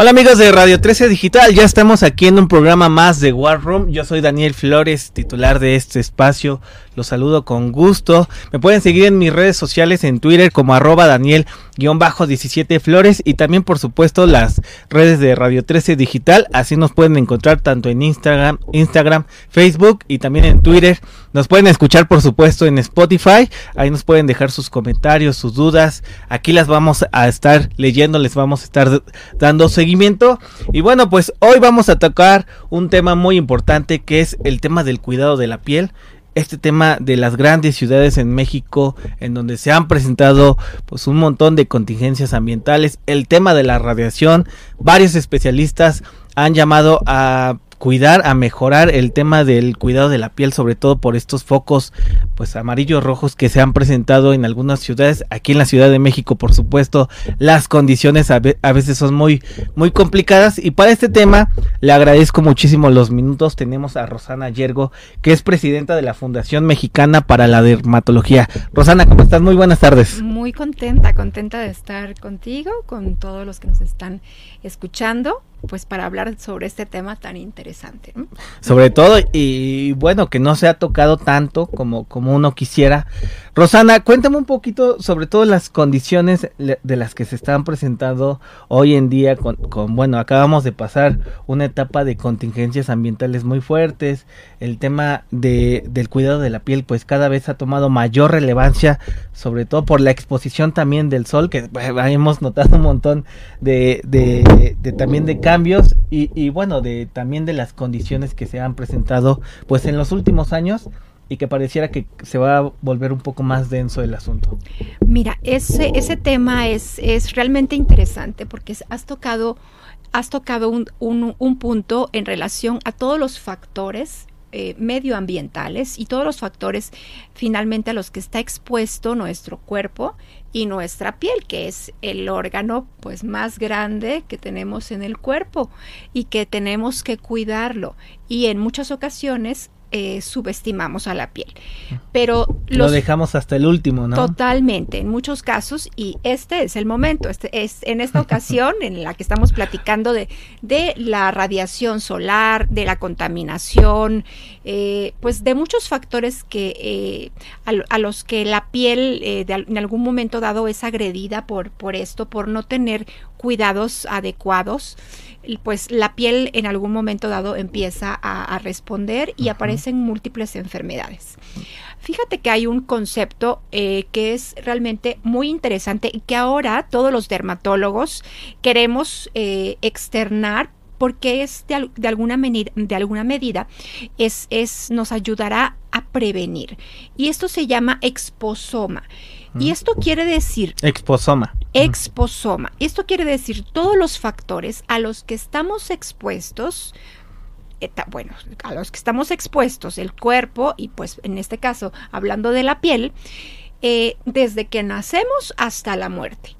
Hola amigos de Radio 13 Digital, ya estamos aquí en un programa más de War Room. Yo soy Daniel Flores, titular de este espacio. Los saludo con gusto. Me pueden seguir en mis redes sociales en Twitter como arroba Daniel-17 Flores y también por supuesto las redes de Radio 13 Digital. Así nos pueden encontrar tanto en Instagram, Instagram, Facebook y también en Twitter. Nos pueden escuchar por supuesto en Spotify. Ahí nos pueden dejar sus comentarios, sus dudas. Aquí las vamos a estar leyendo, les vamos a estar dando seguimiento. Y bueno, pues hoy vamos a tocar un tema muy importante que es el tema del cuidado de la piel este tema de las grandes ciudades en México en donde se han presentado pues un montón de contingencias ambientales, el tema de la radiación, varios especialistas han llamado a cuidar, a mejorar el tema del cuidado de la piel, sobre todo por estos focos pues amarillos rojos que se han presentado en algunas ciudades, aquí en la Ciudad de México, por supuesto, las condiciones a, veces son muy muy complicadas y para este tema le agradezco muchísimo los minutos. Tenemos a Rosana Yergo, que es presidenta de la Fundación Mexicana para la Dermatología. Rosana, ¿cómo estás? Muy buenas tardes. Muy contenta, contenta de estar contigo, con todos los que nos están escuchando pues para hablar sobre este tema tan interesante. Sobre todo, y bueno, que no se ha tocado tanto como, como uno quisiera. Rosana, cuéntame un poquito sobre todo las condiciones de las que se están presentando hoy en día con, con, bueno, acabamos de pasar una etapa de contingencias ambientales muy fuertes, el tema de, del cuidado de la piel pues cada vez ha tomado mayor relevancia, sobre todo por la exposición también del sol, que hemos notado un montón de, de, de también de cambios y, y bueno, de también de las condiciones que se han presentado pues en los últimos años y que pareciera que se va a volver un poco más denso el asunto. Mira, ese, ese tema es, es realmente interesante porque has tocado, has tocado un, un, un punto en relación a todos los factores eh, medioambientales y todos los factores finalmente a los que está expuesto nuestro cuerpo y nuestra piel, que es el órgano pues más grande que tenemos en el cuerpo y que tenemos que cuidarlo. Y en muchas ocasiones eh, subestimamos a la piel. Pero lo dejamos hasta el último, ¿no? Totalmente, en muchos casos, y este es el momento, este es en esta ocasión en la que estamos platicando de, de la radiación solar, de la contaminación, eh, pues de muchos factores que eh, a, los que la piel en algún momento dado es agredida por, por esto, por no tener cuidados adecuados pues la piel en algún momento dado empieza a, responder y aparecen múltiples enfermedades. Fíjate que hay un concepto eh, que es realmente muy interesante y que ahora todos los dermatólogos queremos eh, externar porque es de, alguna, de alguna medida es, es, nos ayudará a prevenir. Y esto se llama exposoma. Y esto quiere decir... Exposoma. Exposoma. Esto quiere decir todos los factores a los que estamos expuestos, bueno, a los que estamos expuestos, el cuerpo y pues en este caso hablando de la piel, eh, desde que nacemos hasta la muerte.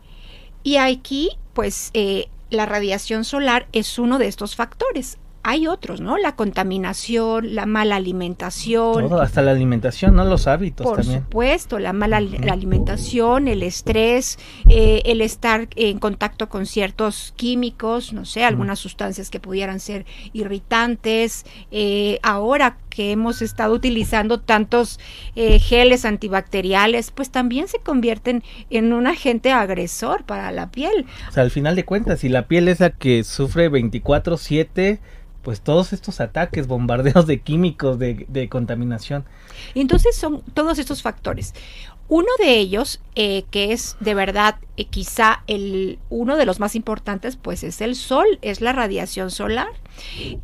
Y aquí pues eh, la radiación solar es uno de estos factores hay otros, ¿no? La contaminación, la mala alimentación. Todo, hasta la alimentación, ¿no? Los hábitos Por también. supuesto, la mala la alimentación, el estrés, eh, el estar en contacto con ciertos químicos, no sé, algunas sustancias que pudieran ser irritantes. eh, ahora que hemos estado utilizando tantos eh, geles antibacteriales, pues también se convierten en un agente agresor para la piel. O sea, al final de cuentas, si la piel es la que sufre 24/7, pues todos estos ataques, bombardeos de químicos, de, de contaminación. Entonces son todos estos factores. Uno de ellos, eh, que es de verdad eh, quizá el uno de los más importantes, pues es el sol, es la radiación solar.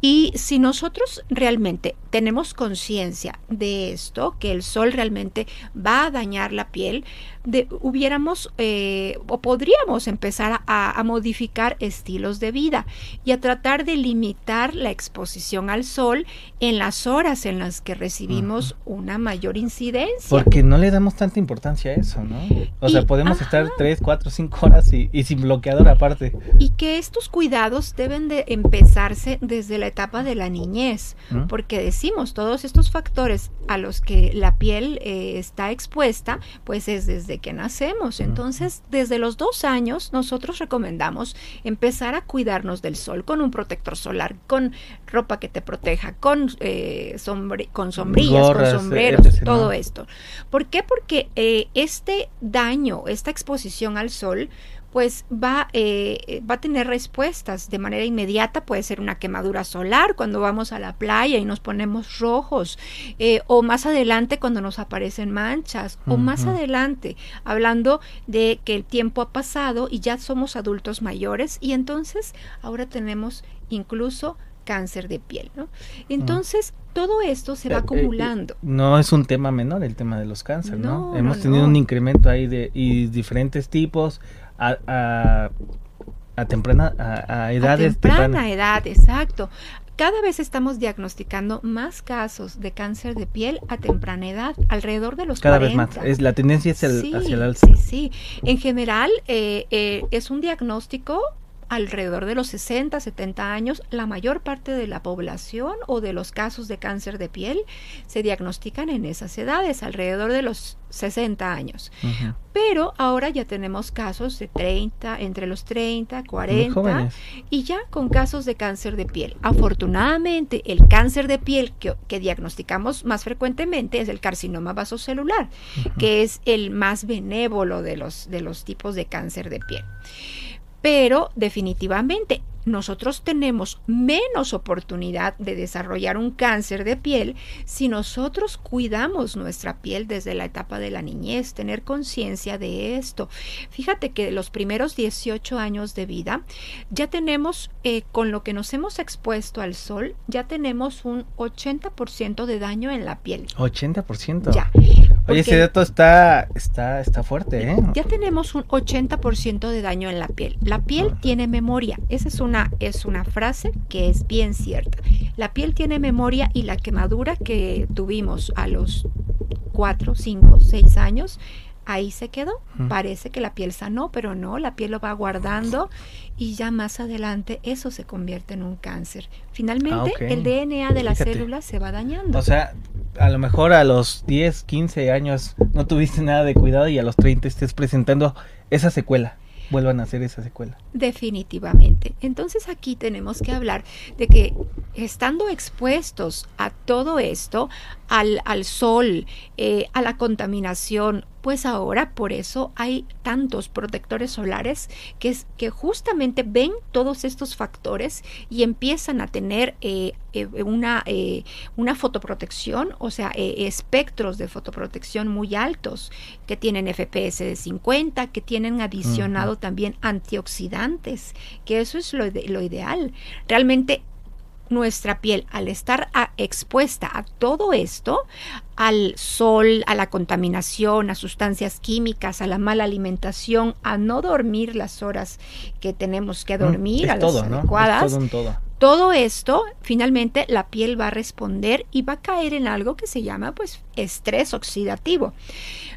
Y si nosotros realmente tenemos conciencia de esto, que el sol realmente va a dañar la piel, de, hubiéramos eh, o podríamos empezar a, a modificar estilos de vida y a tratar de limitar la exposición al sol en las horas en las que recibimos una mayor incidencia. Porque no le damos tanta importancia a eso, ¿no? O sea, podemos ajá. estar 3, 4, 5 horas y, y sin bloqueador aparte. Y que estos cuidados deben de empezarse desde la etapa de la niñez, ¿Mm? porque decimos todos estos factores a los que la piel eh, está expuesta, pues es desde que nacemos. Entonces, desde los dos años, nosotros recomendamos empezar a cuidarnos del sol con un protector solar, con ropa que te proteja, con, eh, sombre- con sombrillas, Gorras, con sombreros, todo esto. ¿Por qué? Porque eh, este daño, esta exposición al sol, pues va, eh, va a tener respuestas de manera inmediata. Puede ser una quemadura solar cuando vamos a la playa y nos ponemos rojos, eh, o más adelante cuando nos aparecen manchas, o más adelante hablando de que el tiempo ha pasado y ya somos adultos mayores y entonces ahora tenemos incluso cáncer de piel, ¿no? Entonces, todo esto se va Eh, eh, acumulando. No es un tema menor el tema de los cánceres, ¿no? No, Hemos tenido no. un incremento ahí de y diferentes tipos a, a, a temprana a, a edades a temprana edad, exacto. Cada vez estamos diagnosticando más casos de cáncer de piel a temprana edad, alrededor de los Cada 40. vez más. Es la tendencia es el, sí, hacia el alza. Sí, sí. En general, eh, eh, es un diagnóstico alrededor de los 60, 70 años. La mayor parte de la población o de los casos de cáncer de piel se diagnostican en esas edades, alrededor de los 60 años. Pero ahora ya tenemos casos de 30, entre los 30, Muy 40 jóvenes. y ya con casos de cáncer de piel. Afortunadamente, el cáncer de piel que, que diagnosticamos más frecuentemente es el carcinoma vasocelular, que es el más benévolo de los, de los tipos de cáncer de piel. Pero definitivamente nosotros tenemos menos oportunidad de desarrollar un cáncer de piel si nosotros cuidamos nuestra piel desde la etapa de la niñez, tener conciencia de esto. Fíjate que los primeros 18 años de vida ya tenemos, eh, con lo que nos hemos expuesto al sol, ya tenemos un 80% de daño en la piel. 80%. Ya. Oye, ese dato está, está, está fuerte, ¿eh? Ya tenemos un 80% de daño en la piel. La piel tiene memoria. Esa es una, es una frase que es bien cierta. La piel tiene memoria y la quemadura que tuvimos a los 4, 5, 6 años, ahí se quedó. Parece que la piel sanó, pero no, la piel lo va guardando y ya más adelante eso se convierte en un cáncer. Finalmente, Ah, el DNA de la Fíjate. célula se va dañando. O sea, a lo mejor a los 10, 15 años no tuviste nada de cuidado y a los 30 estés presentando esa secuela. Vuelvan a hacer esa secuela. Definitivamente. Entonces aquí tenemos que hablar de que estando expuestos a todo esto, al, al sol, eh, a la contaminación, pues ahora por eso hay tantos protectores solares que, es, que justamente ven todos estos factores y empiezan a tener eh, eh, una, eh, una fotoprotección, o sea, espectros de fotoprotección muy altos, que tienen FPS de 50, que tienen adicionado también antioxidantes, que eso es lo, lo ideal. Realmente nuestra piel, al estar a- expuesta a todo esto, al sol, a la contaminación, a sustancias químicas, a la mala alimentación, a no dormir las horas que tenemos que dormir, Mm, a las todo, ¿no? adecuadas, Es todo un todo. todo esto, finalmente la piel va a responder y va a caer en algo que se llama pues estrés oxidativo.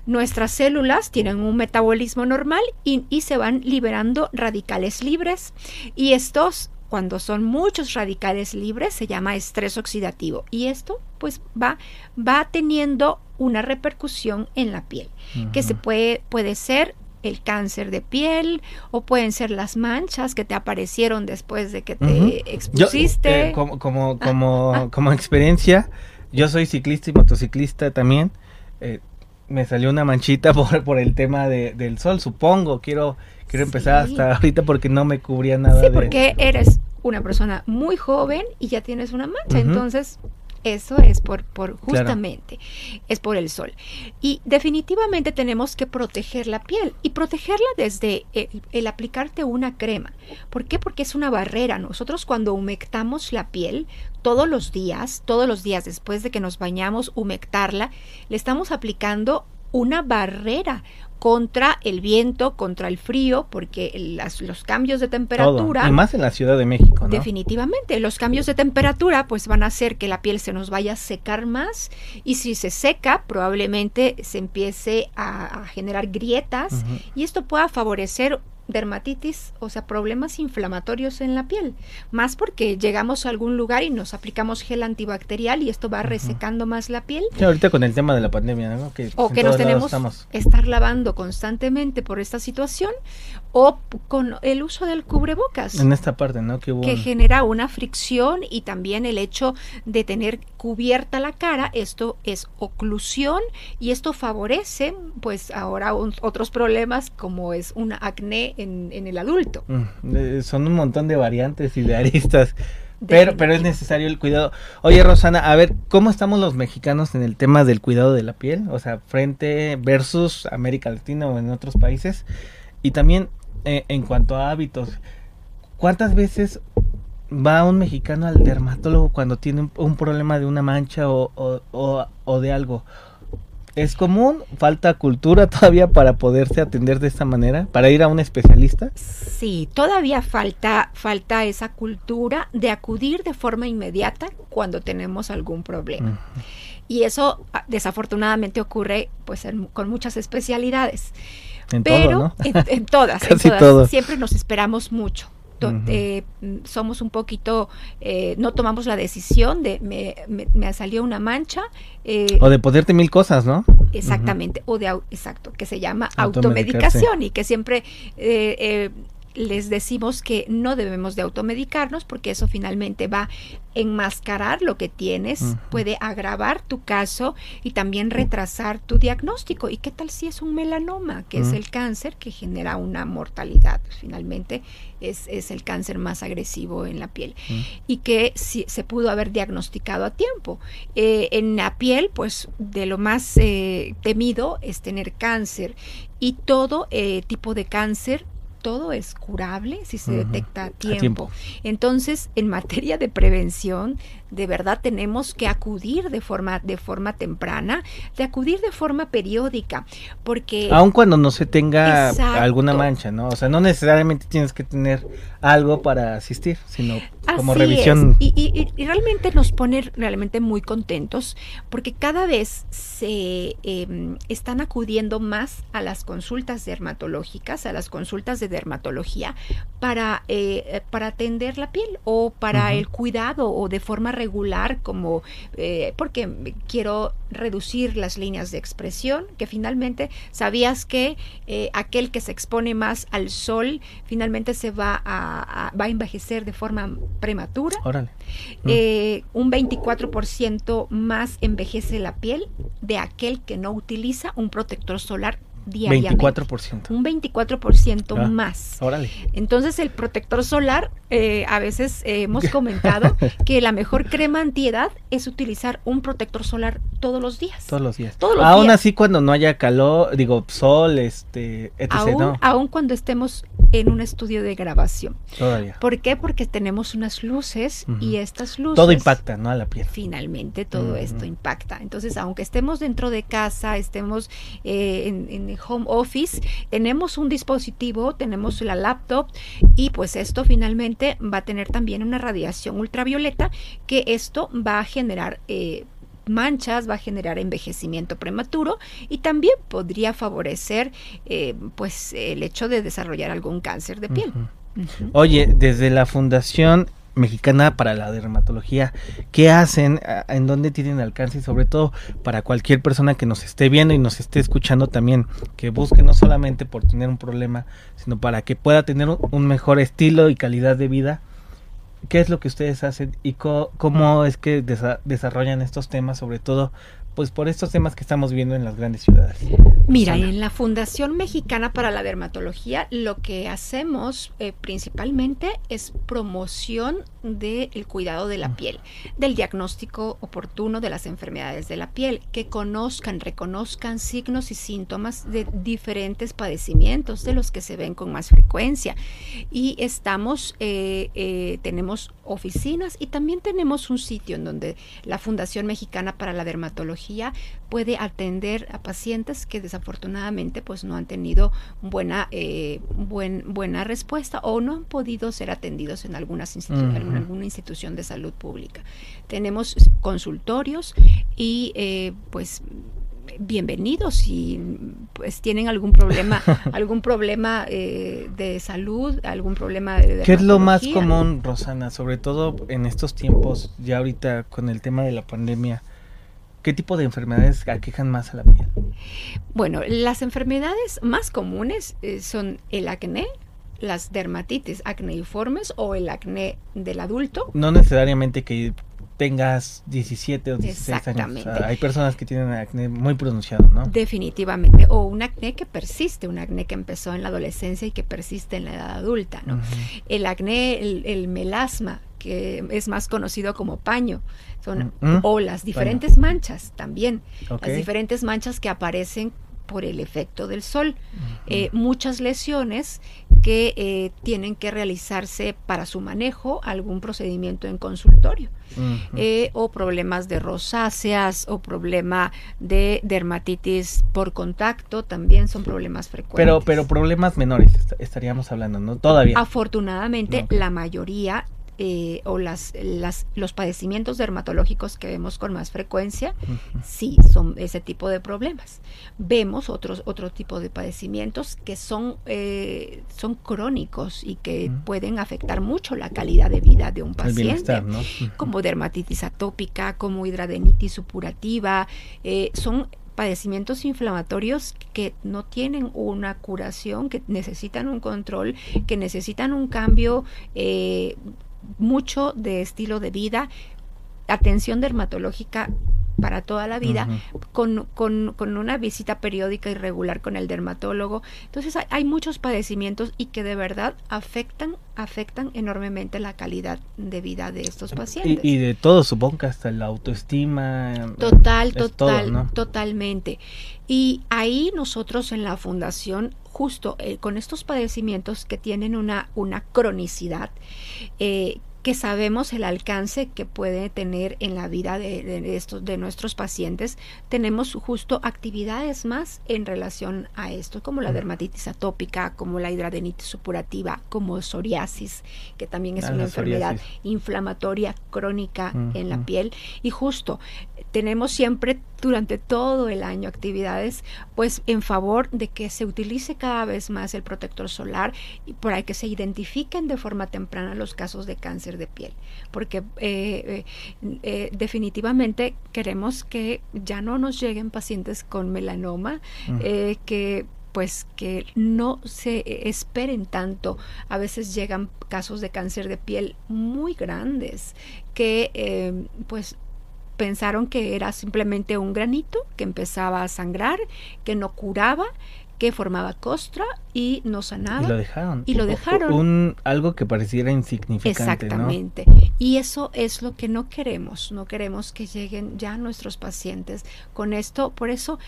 Nuestras células tienen un metabolismo normal y, y se van liberando radicales libres y estos cuando son muchos radicales libres se llama estrés oxidativo y esto pues va, va teniendo una repercusión en la piel, que se puede, puede ser el cáncer de piel o pueden ser las manchas que te aparecieron después de que te Yo, expusiste. eh, como, como, Ah, como, ah. como experiencia, yo soy ciclista y motociclista también. eh, me salió una manchita por, por el tema de, del sol, supongo. Quiero, quiero empezar Sí. hasta ahorita porque no me cubría nada Sí, de... porque eres una persona muy joven y ya tienes una mancha, entonces eso es por, por Claro. justamente, es por el sol. Y definitivamente tenemos que proteger la piel y protegerla desde el, el aplicarte una crema. ¿Por qué? Porque es una barrera. Nosotros cuando humectamos la piel todos los días, todos los días después de que nos bañamos, humectarla, le estamos aplicando una barrera contra el viento, contra el frío, porque las- los cambios de todo. temperatura... Y más en la Ciudad de México, ¿no? Definitivamente, los cambios de temperatura pues van a hacer que la piel se nos vaya a secar más y si se seca probablemente se empiece a, a generar grietas y esto pueda favorecer dermatitis, o sea, problemas inflamatorios en la piel, más porque llegamos a algún lugar y nos aplicamos gel antibacterial y esto va resecando más la piel Sí, ahorita con el tema de la pandemia, ¿no? Que o que nos tenemos estamos. estar lavando constantemente por esta situación o con el uso del cubrebocas En esta parte, ¿no? Que hubo que un- genera una fricción y también el hecho de tener cubierta la cara, esto es oclusión y esto favorece pues ahora un- otros problemas como es una acné en, en el adulto. Mm, eh, son un montón de variantes y de aristas. Pero, pero es necesario el cuidado. Oye, Rosana, a ver, ¿cómo estamos los mexicanos en el tema del cuidado de la piel? O sea, frente versus América Latina o en otros países. Y también eh, en cuanto a hábitos, ¿cuántas veces va un mexicano al dermatólogo cuando tiene un, un problema de una mancha o, o- o- o de algo? ¿Es común? ¿Falta cultura todavía para poderse atender de esta manera? ¿Para ir a un especialista? Sí, todavía falta, falta esa cultura de acudir de forma inmediata cuando tenemos algún problema. Y eso ah, desafortunadamente ocurre pues en- con muchas especialidades. En pero todo, ¿no? en, en todas, en Casi todas, todo. siempre nos esperamos mucho. To- eh, somos un poquito, eh, no tomamos la decisión de me, me- me salió una mancha, eh, O de ponerte mil cosas, ¿no? exactamente, o de exacto, que se llama automedicación y que siempre eh, eh, les decimos que no debemos de automedicarnos porque eso finalmente va a enmascarar lo que tienes, puede agravar tu caso y también retrasar tu diagnóstico. ¿Y qué tal si es un melanoma, que es el cáncer que genera una mortalidad? Pues, finalmente es, es el cáncer más agresivo en la piel y que si, se pudo haber diagnosticado a tiempo. Eh, en la piel, pues de lo más eh, temido es tener cáncer y todo eh, tipo de cáncer. Todo es curable si se detecta a A tiempo. tiempo. Entonces, en materia de prevención, de verdad tenemos que acudir de forma, de forma temprana, de acudir de forma periódica, porque Aun cuando no se tenga Exacto. alguna mancha, ¿no? O sea, no necesariamente tienes que tener algo para asistir, sino como Así revisión. Y, y- y- y realmente nos pone realmente muy contentos porque cada vez se eh, están acudiendo más a las consultas dermatológicas, a las consultas de dermatología para, eh, para atender la piel o para el cuidado o de forma regular como eh, porque quiero reducir las líneas de expresión que finalmente sabías que eh, aquel que se expone más al sol finalmente se va a, a- va a envejecer de forma prematura Órale. Mm. eh, un 24% más envejece la piel de aquel que no utiliza un protector solar diariamente 24%. un 24% Ah. más Órale. entonces el protector solar, eh, a veces eh, hemos comentado que la mejor crema antiedad es utilizar un protector solar todos los días. Todos los días. Todos los Aún días. así, cuando no haya calor, digo, sol, este, etc. aún, no, aún cuando estemos en un estudio de grabación. todavía. ¿Por qué? Porque tenemos unas luces y estas luces... Todo impacta, ¿no? A la piel. Finalmente todo esto impacta. Entonces, aunque estemos dentro de casa, estemos eh, en, en el home office, tenemos un dispositivo, tenemos la laptop y pues esto finalmente va a tener también una radiación ultravioleta que esto va a generar... eh, manchas, va a generar envejecimiento prematuro y también podría favorecer eh, pues el hecho de desarrollar algún cáncer de piel. Oye, desde la Fundación Mexicana para la Dermatología, ¿qué hacen? ¿A- ¿En dónde tienen alcance? Y sobre todo para cualquier persona que nos esté viendo y nos esté escuchando también, que busque no solamente por tener un problema, sino para que pueda tener un mejor estilo y calidad de vida. ¿Qué es lo que ustedes hacen y co- cómo es que desa- desarrollan estos temas, sobre todo pues por estos temas que estamos viendo en las grandes ciudades? Mira, Susana. en la Fundación Mexicana para la Dermatología lo que hacemos eh, principalmente es promoción del cuidado de la piel, del diagnóstico oportuno de las enfermedades de la piel, que conozcan, reconozcan signos y síntomas de diferentes padecimientos de los que se ven con más frecuencia. Y estamos, eh, eh, tenemos oficinas y también tenemos un sitio en donde la Fundación Mexicana para la Dermatología puede atender a pacientes que desafortunadamente pues no han tenido buena eh, buen, buena respuesta o no han podido ser atendidos en algunas institu- en alguna institución de salud pública. Tenemos consultorios y eh, pues bienvenidos si pues tienen algún problema algún problema eh, de salud algún problema de ¿Qué es lo más común, Rosana? Sobre todo en estos tiempos, ya ahorita con el tema de la pandemia, ¿qué tipo de enfermedades aquejan más a la piel? Bueno, las enfermedades más comunes eh, son el acné, las dermatitis acneiformes o el acné del adulto. No necesariamente que tengas 17 o 16 años. O sea, hay personas que tienen acné muy pronunciado, ¿no? Definitivamente, o un acné que persiste, un acné que empezó en la adolescencia y que persiste en la edad adulta, ¿no? El acné, el, el melasma, que es más conocido como paño, son, Mm, o las diferentes manchas también, las diferentes manchas que aparecen por el efecto del sol. Eh, muchas lesiones que eh, tienen que realizarse para su manejo, algún procedimiento en consultorio, eh, o problemas de rosáceas, o problema de dermatitis por contacto, también son problemas frecuentes. pero, pero problemas menores est- estaríamos hablando, ¿no? Todavía. Afortunadamente, la mayoría eh, o las, las, los padecimientos dermatológicos que vemos con más frecuencia, sí, son ese tipo de problemas. Vemos otros, otro tipo de padecimientos que son, eh, son crónicos y que pueden afectar mucho la calidad de vida de un paciente como dermatitis atópica, como hidradenitis supurativa, eh, son padecimientos inflamatorios que no tienen una curación, que necesitan un control, que necesitan un cambio eh, mucho de estilo de vida, atención dermatológica para toda la vida, con, con- con una visita periódica y regular con el dermatólogo. Entonces hay, hay muchos padecimientos y que de verdad afectan, afectan enormemente la calidad de vida de estos pacientes. Y, y de todo, supongo que hasta la autoestima. eh, Total, total, todo, ¿no? totalmente. Y ahí nosotros en la fundación, justo eh, con estos padecimientos que tienen una, una cronicidad, eh, que sabemos el alcance que puede tener en la vida de, de estos de nuestros pacientes, tenemos justo actividades más en relación a esto, como la dermatitis atópica, como la hidradenitis supurativa, como psoriasis, que también es Ah, una enfermedad psoriasis. inflamatoria crónica en la piel. Y justo tenemos siempre durante todo el año actividades pues en favor de que se utilice cada vez más el protector solar y para que se identifiquen de forma temprana los casos de cáncer de piel porque eh, eh, eh, definitivamente queremos que ya no nos lleguen pacientes con melanoma que pues que no se esperen tanto. A veces llegan casos de cáncer de piel muy grandes que eh, pues pensaron que era simplemente un granito que empezaba a sangrar, que no curaba, que formaba costra y no sanaba. Y lo dejaron. Y lo dejaron. Un, algo que pareciera insignificante, Exactamente. Y eso es lo que no queremos. No queremos que lleguen ya nuestros pacientes con esto. Por eso,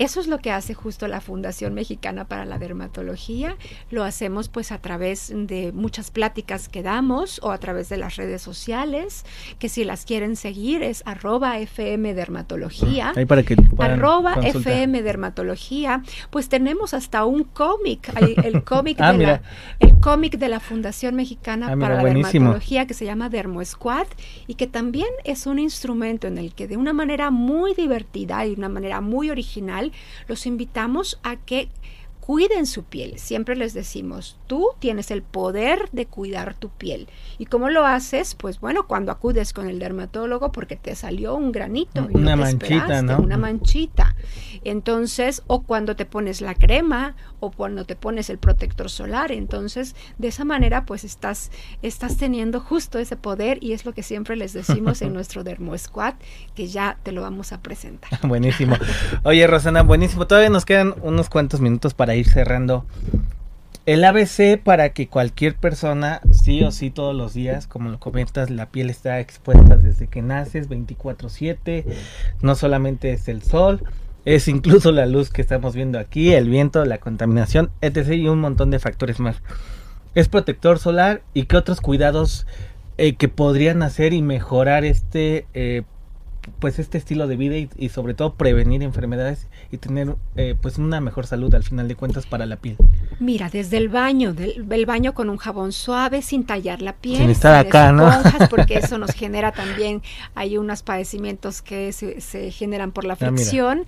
eso es lo que hace justo la Fundación Mexicana para la Dermatología. Lo hacemos pues a través de muchas pláticas que damos o a través de las redes sociales, que si las quieren seguir es arroba FM Dermatología. ¿no? Ahí para que Arroba consultar. FM Dermatología, pues tenemos hasta un cómic, el, el cómic Ah, de la, el cómic de la Fundación Mexicana Ah, mira, para la buenísimo. Dermatología que se llama Dermo Squad y que también es un instrumento en el que de una manera muy divertida y de una manera muy original los invitamos a que cuiden su piel. Siempre les decimos, tú tienes el poder de cuidar tu piel. ¿Y cómo lo haces? Pues bueno, cuando acudes con el dermatólogo porque te salió un granito. y Una no te manchita, esperaste, ¿no? Una manchita. Entonces, o cuando te pones la crema o cuando te pones el protector solar. Entonces, de esa manera, pues estás, estás teniendo justo ese poder y es lo que siempre les decimos en nuestro Dermo Squad, que ya te lo vamos a presentar. Buenísimo. Oye, Rosana, buenísimo. Todavía nos quedan unos cuantos minutos para ir cerrando. El ABC para que cualquier persona, sí o sí todos los días, como lo comentas, la piel está expuesta desde que naces 24/7, no solamente es el sol, es incluso la luz que estamos viendo aquí, el viento, la contaminación, etc. y un montón de factores más. Es protector solar y qué otros cuidados eh, que podrían hacer y mejorar este eh, pues este estilo de vida y, y sobre todo prevenir enfermedades y tener eh, pues una mejor salud al final de cuentas para la piel. Mira, desde el baño, del, el baño con un jabón suave, sin tallar la piel, Sin estar acá, ¿no? porque eso nos genera también, hay unos padecimientos que se, se generan por la Ah, fricción.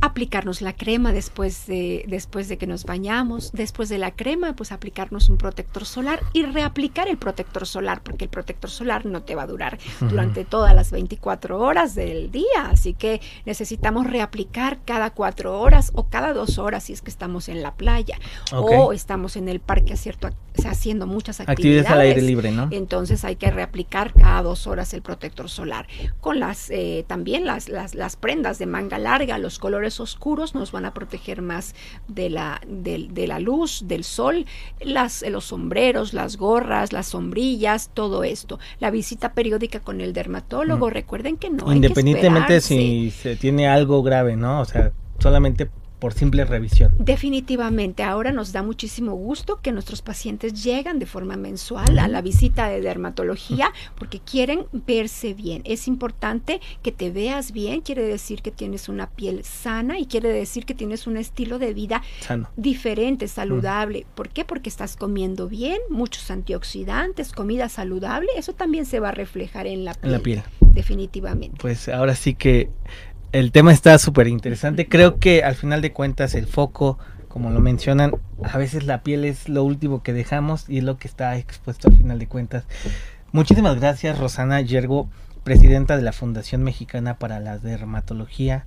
aplicarnos la crema después de, después de que nos bañamos, después de la crema, pues aplicarnos un protector solar y reaplicar el protector solar, porque el protector solar no te va a durar durante todas las 24 horas del día, así que necesitamos reaplicar cada cuatro horas o cada dos horas si es que estamos en la playa o estamos en el parque acierto- o sea, haciendo muchas actividades. Actividades al aire libre, ¿no? Entonces hay que reaplicar cada dos horas el protector solar. Con las eh, también las, las, las prendas de manga larga, los colores oscuros nos van a proteger más de la, del- de, la luz, del sol, las, los sombreros, las gorras, las sombrillas, todo esto. La visita periódica con el dermatólogo, recuerden que no. hay que Independientemente si se tiene algo grave, ¿no? O sea, solamente por simple revisión. Definitivamente, ahora nos da muchísimo gusto que nuestros pacientes llegan de forma mensual a la visita de dermatología porque quieren verse bien. Es importante que te veas bien, quiere decir que tienes una piel sana y quiere decir que tienes un estilo de vida Sano. diferente, saludable. ¿Por qué? Porque estás comiendo bien, muchos antioxidantes, comida saludable, eso también se va a reflejar en la piel. En la piel. Definitivamente. Pues ahora sí que el tema está súper interesante. Creo que al final de cuentas el foco, como lo mencionan, a veces la piel es lo último que dejamos y es lo que está expuesto al final de cuentas. Muchísimas gracias Rosana Yergo, presidenta de la Fundación Mexicana para la Dermatología.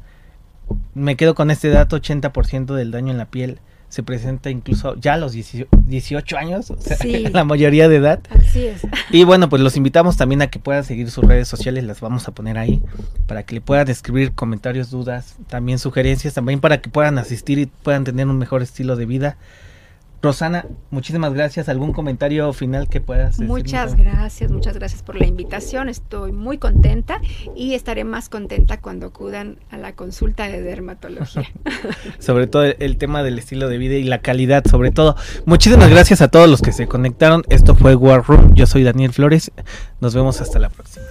Me quedo con este dato, 80% del daño en la piel se presenta incluso ya a los 18 18 años, o sea, Sí. la mayoría de edad. Así es. Y bueno, pues los invitamos también a que puedan seguir sus redes sociales, las vamos a poner ahí, para que le puedan escribir comentarios, dudas, también sugerencias, también para que puedan asistir y puedan tener un mejor estilo de vida. Rosana, muchísimas gracias. ¿Algún comentario final que puedas decir? Muchas gracias, muchas gracias por la invitación. Estoy muy contenta y estaré más contenta cuando acudan a la consulta de dermatología. Sobre todo el, tema del estilo de vida y la calidad, sobre todo. Muchísimas gracias a todos los que se conectaron. Esto fue War Room. Yo soy Daniel Flores. Nos vemos hasta la próxima.